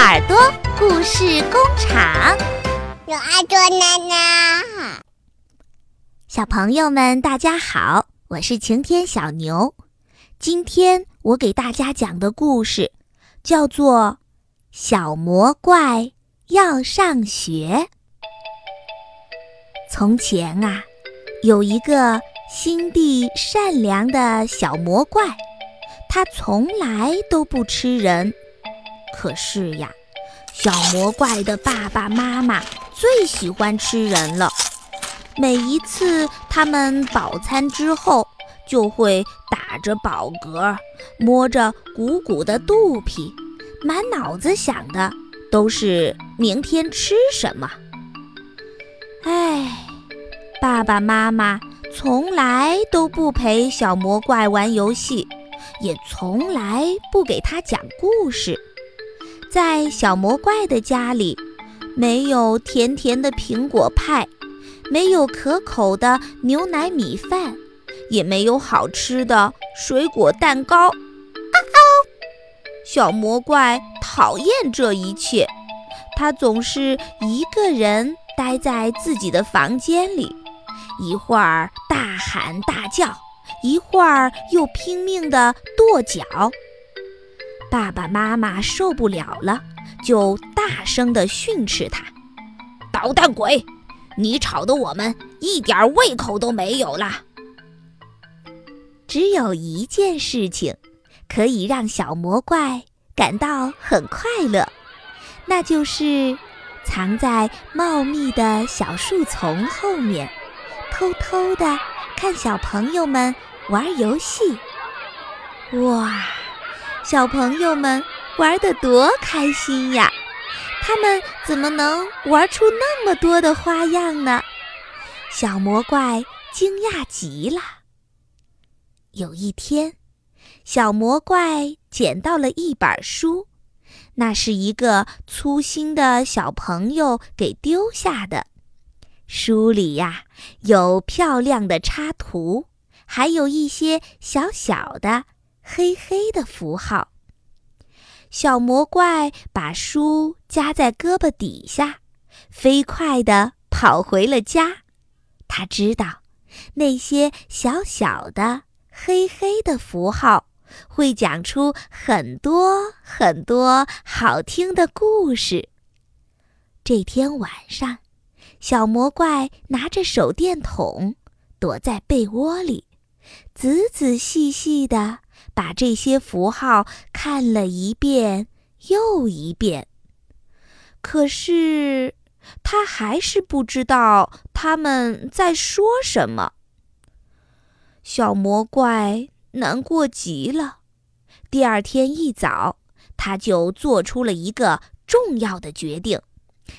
耳朵故事工厂，有耳朵奶奶。小朋友们，大家好，我是晴天小牛。今天我给大家讲的故事叫做《小魔怪要上学》。从前啊，有一个心地善良的小魔怪，他从来都不吃人。可是呀，小魔怪的爸爸妈妈最喜欢吃人了。每一次他们饱餐之后，就会打着饱嗝，摸着鼓鼓的肚皮，满脑子想的都是明天吃什么。唉，爸爸妈妈从来都不陪小魔怪玩游戏，也从来不给他讲故事。在小魔怪的家里，没有甜甜的苹果派，没有可口的牛奶米饭，也没有好吃的水果蛋糕。啊哦小魔怪讨厌这一切，他总是一个人待在自己的房间里，一会儿大喊大叫，一会儿又拼命地跺脚。爸爸妈妈受不了了，就大声地训斥他：“捣蛋鬼，你吵得我们一点胃口都没有了。”只有一件事情可以让小魔怪感到很快乐，那就是藏在茂密的小树丛后面，偷偷地看小朋友们玩游戏。哇！小朋友们玩得多开心呀！他们怎么能玩出那么多的花样呢？小魔怪惊讶极了。有一天，小魔怪捡到了一本书，那是一个粗心的小朋友给丢下的。书里呀，有漂亮的插图，还有一些小小的。黑黑的符号。小魔怪把书夹在胳膊底下，飞快地跑回了家。他知道，那些小小的黑黑的符号会讲出很多很多好听的故事。这天晚上，小魔怪拿着手电筒，躲在被窝里，仔仔细细地。把这些符号看了一遍又一遍，可是他还是不知道他们在说什么。小魔怪难过极了。第二天一早，他就做出了一个重要的决定。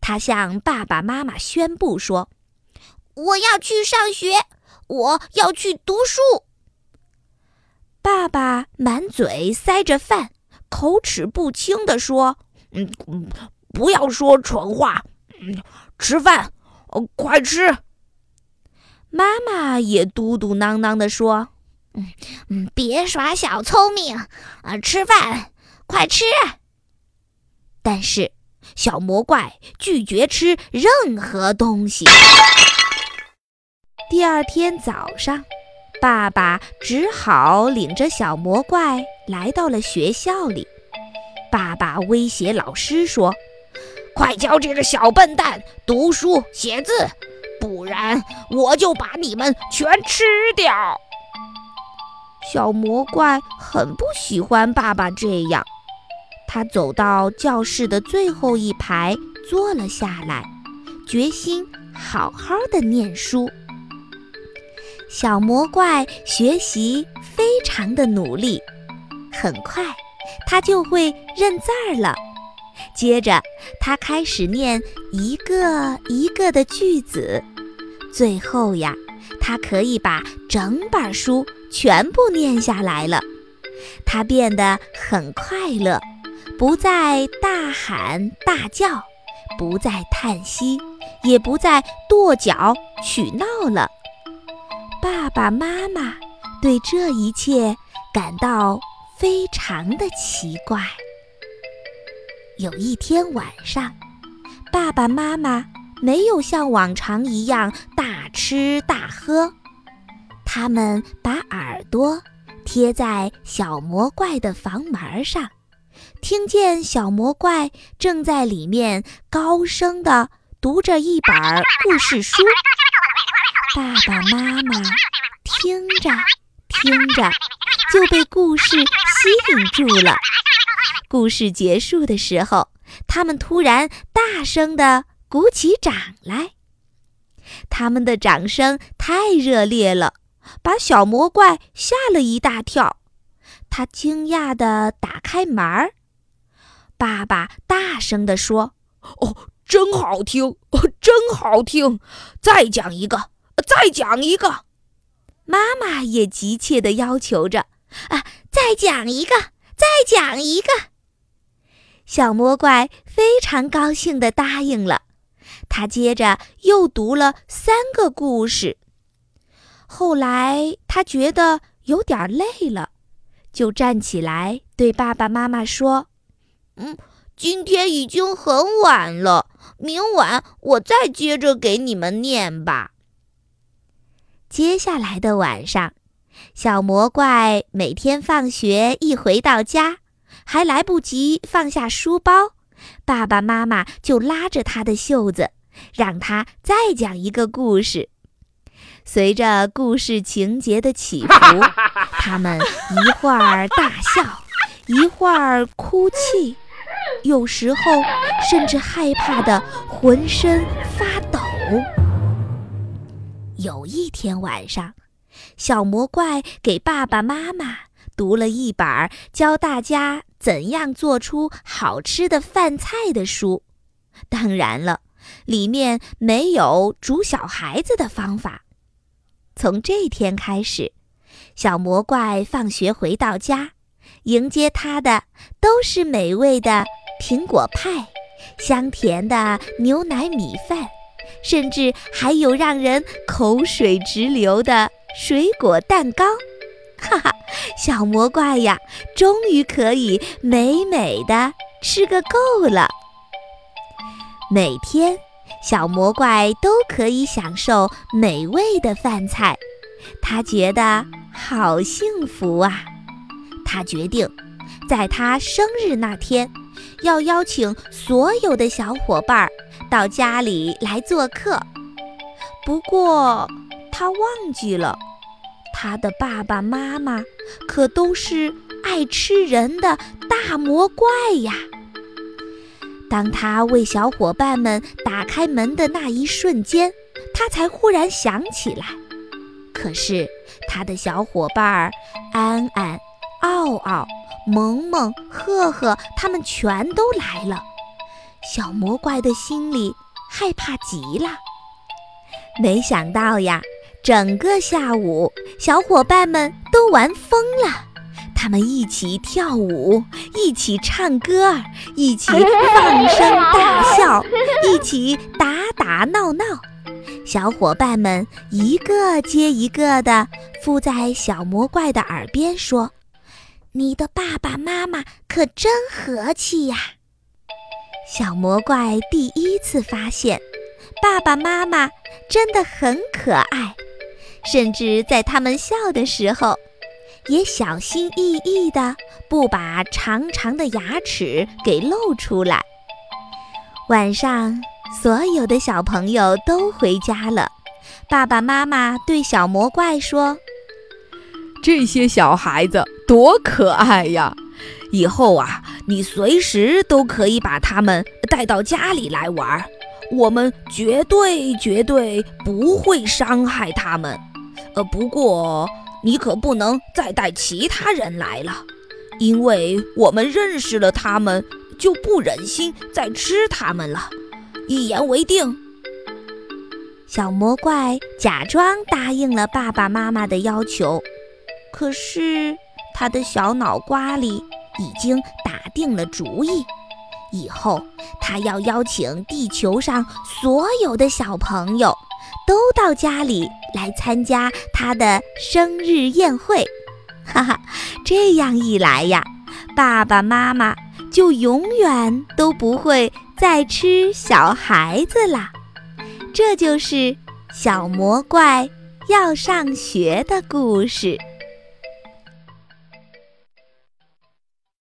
他向爸爸妈妈宣布说：“我要去上学，我要去读书。”爸爸满嘴塞着饭，口齿不清地说：“嗯，不要说蠢话，嗯，吃饭，快吃。”妈妈也嘟嘟囔囔地说：“嗯嗯，别耍小聪明，啊，吃饭，快吃。”但是小魔怪拒绝吃任何东西。第二天早上。爸爸只好领着小魔怪来到了学校里。爸爸威胁老师说：“快教这个小笨蛋读书写字，不然我就把你们全吃掉。”小魔怪很不喜欢爸爸这样，他走到教室的最后一排坐了下来，决心好好的念书。小魔怪学习非常的努力，很快他就会认字儿了。接着，他开始念一个一个的句子，最后呀，他可以把整本书全部念下来了。他变得很快乐，不再大喊大叫，不再叹息，也不再跺脚取闹了。爸爸妈妈对这一切感到非常的奇怪。有一天晚上，爸爸妈妈没有像往常一样大吃大喝，他们把耳朵贴在小魔怪的房门上，听见小魔怪正在里面高声地读着一本故事书。爸爸妈妈听着听着，就被故事吸引住了。故事结束的时候，他们突然大声地鼓起掌来。他们的掌声太热烈了，把小魔怪吓了一大跳。他惊讶地打开门儿。爸爸大声地说：“哦，真好听，哦，真好听！再讲一个，再讲一个。”妈妈也急切地要求着：“啊，再讲一个，再讲一个。”小魔怪非常高兴地答应了，他接着又读了三个故事。后来他觉得有点累了，就站起来对爸爸妈妈说：“嗯，今天已经很晚了，明晚我再接着给你们念吧。”接下来的晚上，小魔怪每天放学一回到家。还来不及放下书包，爸爸妈妈就拉着他的袖子，让他再讲一个故事。随着故事情节的起伏，他们一会儿大笑，一会儿哭泣，有时候甚至害怕的浑身发抖。有一天晚上，小魔怪给爸爸妈妈读了一本教大家。怎样做出好吃的饭菜的书？当然了，里面没有煮小孩子的方法。从这天开始，小魔怪放学回到家，迎接他的都是美味的苹果派、香甜的牛奶米饭，甚至还有让人口水直流的水果蛋糕。哈哈，小魔怪呀，终于可以美美的吃个够了。每天，小魔怪都可以享受美味的饭菜，他觉得好幸福啊！他决定，在他生日那天，要邀请所有的小伙伴到家里来做客。不过，他忘记了。他的爸爸妈妈可都是爱吃人的大魔怪呀！当他为小伙伴们打开门的那一瞬间，他才忽然想起来。可是他的小伙伴安安、奥奥、萌萌、赫赫他们全都来了，小魔怪的心里害怕极了。没想到呀！整个下午，小伙伴们都玩疯了。他们一起跳舞，一起唱歌，一起放声大笑，一起打打闹闹。小伙伴们一个接一个的附在小魔怪的耳边说：“你的爸爸妈妈可真和气呀！”小魔怪第一次发现，爸爸妈妈真的很可爱。甚至在他们笑的时候，也小心翼翼的不把长长的牙齿给露出来。晚上，所有的小朋友都回家了。爸爸妈妈对小魔怪说：“这些小孩子多可爱呀！以后啊，你随时都可以把他们带到家里来玩，我们绝对绝对不会伤害他们。”呃，不过你可不能再带其他人来了，因为我们认识了他们，就不忍心再吃他们了。一言为定。小魔怪假装答应了爸爸妈妈的要求，可是他的小脑瓜里已经打定了主意，以后他要邀请地球上所有的小朋友。都到家里来参加他的生日宴会，哈哈！这样一来呀，爸爸妈妈就永远都不会再吃小孩子啦。这就是小魔怪要上学的故事。